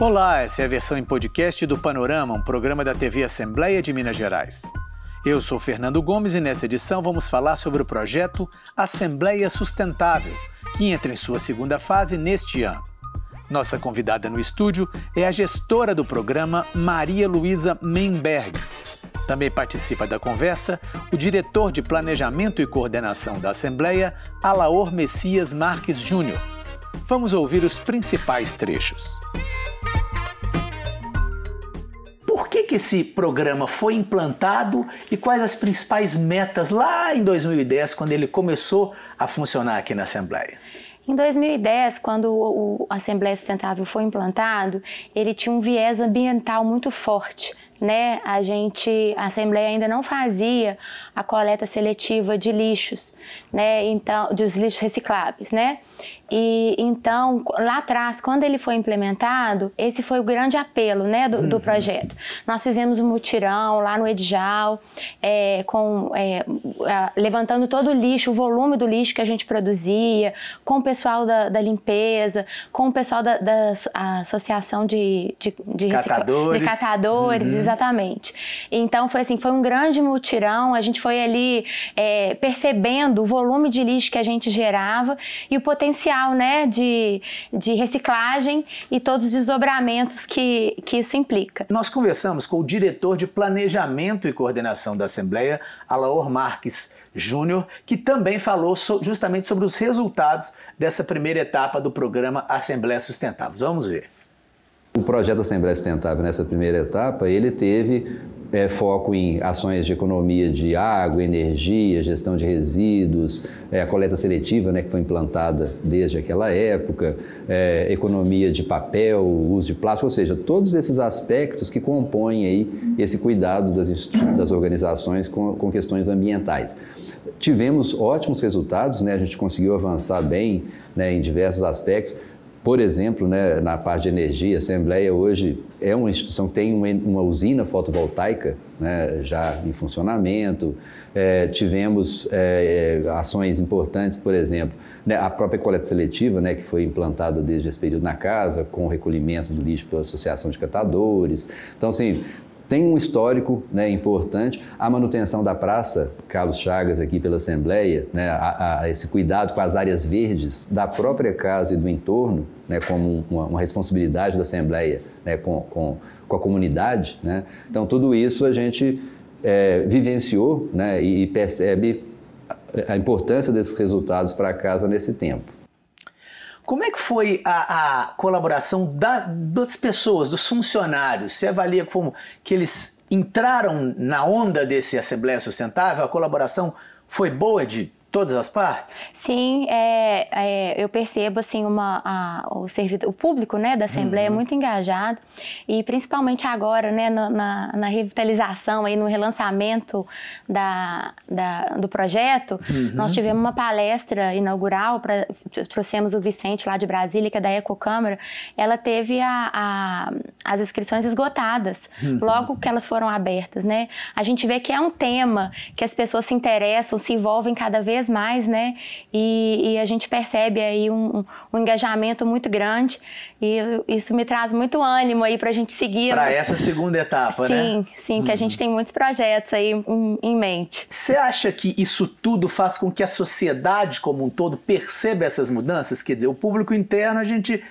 Olá, essa é a versão em podcast do Panorama, um programa da TV Assembleia de Minas Gerais. Eu sou Fernando Gomes e nessa edição vamos falar sobre o projeto Assembleia Sustentável, que entra em sua segunda fase neste ano. Nossa convidada no estúdio é a gestora do programa, Maria Luísa Menberg. Também participa da conversa o diretor de Planejamento e Coordenação da Assembleia, Alaor Messias Marques Júnior. Vamos ouvir os principais trechos. Que, esse programa foi implantado e quais as principais metas lá em 2010, quando ele começou a funcionar aqui na Assembleia? Em 2010, quando o, Assembleia Sustentável foi implantado, ele tinha um viés ambiental muito forte. Né? A gente, a Assembleia ainda não fazia a coleta seletiva de lixos, né? Então, dos lixos recicláveis, né? E então, lá atrás, quando ele foi implementado, esse foi o grande apelo né, do, do uhum. projeto. Nós fizemos um mutirão lá no Edjal, é, com, é, levantando todo o lixo, o volume do lixo que a gente produzia, com o pessoal da, da limpeza, com o pessoal da, da Associação de, de, de, catadores, de catadores uhum. Exatamente. Então, foi assim, foi um grande mutirão, a gente foi ali é, percebendo o volume de lixo que a gente gerava e o potencial né, de, de reciclagem e todos os desdobramentos que, que isso implica. Nós conversamos com o diretor de Planejamento e Coordenação da Assembleia, Alaor Marques Júnior, que também falou so, justamente sobre os resultados dessa primeira etapa do programa Assembleia Sustentável. Vamos ver. O projeto Assembleia Sustentável, nessa primeira etapa, ele teve é, foco em ações de economia de água, energia, gestão de resíduos, é, a coleta seletiva, né, que foi implantada desde aquela época, é, economia de papel, uso de plástico, ou seja, todos esses aspectos que compõem aí esse cuidado das, das organizações com, com questões ambientais. Tivemos ótimos resultados, né, a gente conseguiu avançar bem né, em diversos aspectos. Por exemplo, né, na parte de energia, a Assembleia hoje é uma instituição que tem uma, usina fotovoltaica né, já em funcionamento. É, tivemos é, é, ações importantes, por exemplo, né, a própria coleta seletiva, né, que foi implantada desde esse período na casa, com o recolhimento do lixo pela Associação de Catadores. Então, assim, tem um histórico né, importante. A manutenção da praça, Carlos Chagas, aqui pela Assembleia, né, a, a esse cuidado com as áreas verdes da própria casa e do entorno, né, como uma, uma, responsabilidade da Assembleia né, com, com, com, a comunidade. Né? Então, tudo isso a gente é, vivenciou né, e percebe a importância desses resultados para a casa nesse tempo. Como é que foi a, a colaboração da, das pessoas, dos funcionários? Você avalia como que eles entraram na onda desse Assembleia Sustentável? A colaboração foi boa de todas as partes? Sim, é, é, eu percebo assim uma, a, o servidor, o público né, da Assembleia uhum. muito engajado e principalmente agora né, na, na, na, revitalização aí no relançamento da, da do projeto, uhum. nós tivemos uma palestra inaugural, pra, trouxemos o Vicente lá de Brasília, que é da Ecocâmara, ela teve a, a as inscrições esgotadas uhum. logo que elas foram abertas, né? A gente vê que é um tema que as pessoas se interessam, se envolvem cada vez vez mais, né? E, e a gente percebe aí um, um, engajamento muito grande e isso me traz muito ânimo aí para a gente seguir. Para essa segunda etapa, sim, né? Sim, sim, que a gente uhum. tem muitos projetos aí em, em mente. Você acha que isso tudo faz com que a sociedade como um todo perceba essas mudanças? Quer dizer, o público interno a gente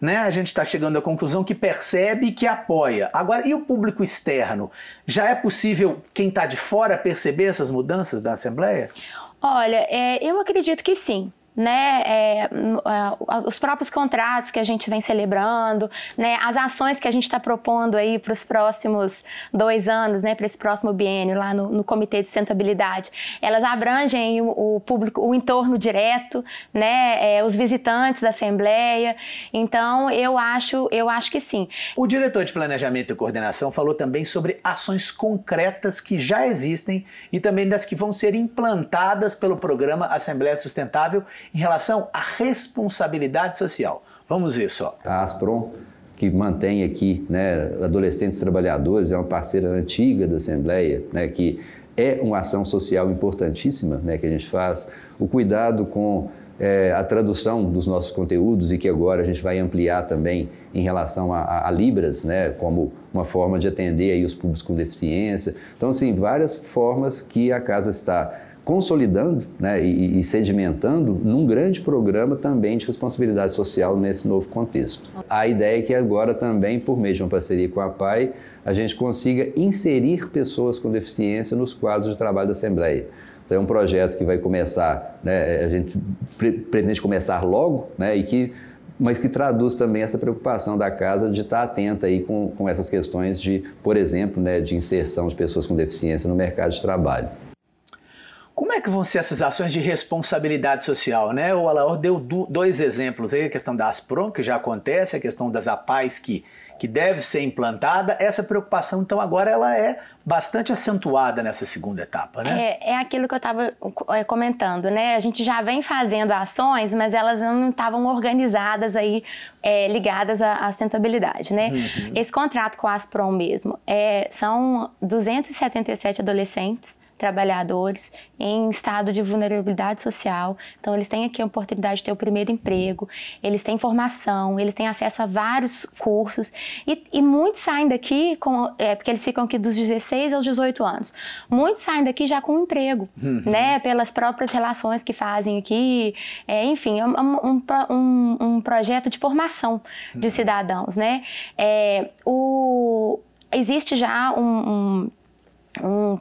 né, a gente está chegando à conclusão que percebe e que apoia. Agora, e o público externo? Já é possível quem está de fora perceber essas mudanças da Assembleia? Olha, é, eu acredito que sim né, é, os próprios contratos que a gente vem celebrando, né, as ações que a gente está propondo aí para os próximos dois anos, né, para esse próximo biênio lá no, no, Comitê de Sustentabilidade, elas abrangem o, o público, o entorno direto, né, é, os visitantes da Assembleia. Então, eu acho, eu acho que sim. O diretor de Planejamento e Coordenação falou também sobre ações concretas que já existem e também das que vão ser implantadas pelo programa Assembleia Sustentável em relação à responsabilidade social. Vamos ver só. A Aspron, que mantém aqui né, adolescentes trabalhadores, é uma parceira antiga da Assembleia, né, que é uma ação social importantíssima né, que a gente faz. O cuidado com é, a tradução dos nossos conteúdos e que agora a gente vai ampliar também em relação a, a, a, Libras, né, como uma forma de atender aí os públicos com deficiência. Então, assim, várias formas que a casa está consolidando né, e, e, sedimentando num grande programa também de responsabilidade social nesse novo contexto. A ideia é que agora também, por meio de uma parceria com a PAI, a gente consiga inserir pessoas com deficiência nos quadros de trabalho da Assembleia. Então é um projeto que vai começar, né, a gente pretende começar logo, né, e que, mas que traduz também essa preocupação da casa de estar atenta aí com, com essas questões de, por exemplo, né, de inserção de pessoas com deficiência no mercado de trabalho. Como é que vão ser essas ações de responsabilidade social? Né? O Alaor deu dois exemplos aí, a questão da Aspron, que já acontece, a questão das APAES, que, que deve ser implantada. Essa preocupação, então, agora ela é bastante acentuada nessa segunda etapa, né? É, é aquilo que eu estava é, comentando, né? A gente já vem fazendo ações, mas elas não estavam organizadas aí, é, ligadas à, sustentabilidade, né? Uhum. Esse contrato com a Aspron mesmo, é, são 277 adolescentes trabalhadores em estado de vulnerabilidade social. Então, eles têm aqui a oportunidade de ter o primeiro emprego, eles têm formação, eles têm acesso a vários cursos e, e muitos saem daqui, com, é, porque eles ficam aqui dos 16 aos 18 anos, muitos saem daqui já com um emprego, uhum. né? Pelas próprias relações que fazem aqui, é, enfim, é um, um, um, projeto de formação de uhum. cidadãos, né? É, o, existe já um, um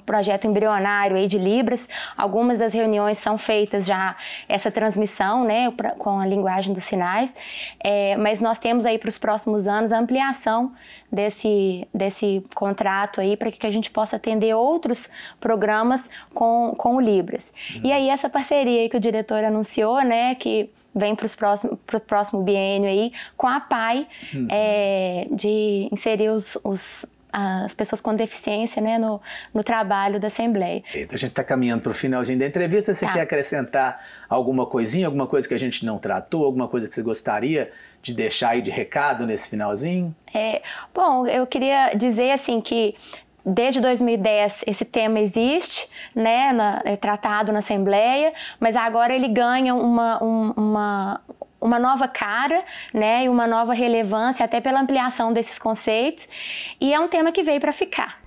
projeto embrionário aí de Libras. Algumas das reuniões são feitas já essa transmissão, né, com a linguagem dos sinais, é, mas nós temos aí para os próximos anos a ampliação desse, desse contrato aí para que a gente possa atender outros programas com, com o Libras. Uhum. E aí essa parceria que o diretor anunciou, né, que vem para o próximo biênio aí, com a PAI, uhum. é, de inserir os, os as pessoas com deficiência né, no, no trabalho da Assembleia. Eita, a gente está caminhando para o finalzinho da entrevista. Você tá. quer acrescentar alguma coisinha, alguma coisa que a gente não tratou, alguma coisa que você gostaria de deixar aí de recado nesse finalzinho? É, bom, eu queria dizer assim que desde 2010 esse tema existe, né, na, é tratado na Assembleia, mas agora ele ganha uma, um, uma, uma nova cara, né, e uma nova relevância até pela ampliação desses conceitos, e é um tema que veio para ficar.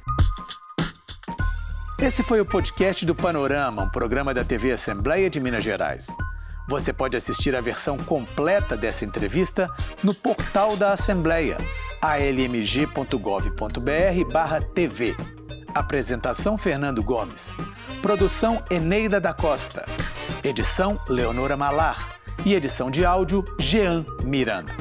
Esse foi o podcast do Panorama, um programa da TV Assembleia de Minas Gerais. Você pode assistir a versão completa dessa entrevista no portal da Assembleia, almg.gov.br/tv. Apresentação Fernando Gomes. Produção Eneida da Costa. Edição Leonora Malar e edição de áudio Jean Miranda.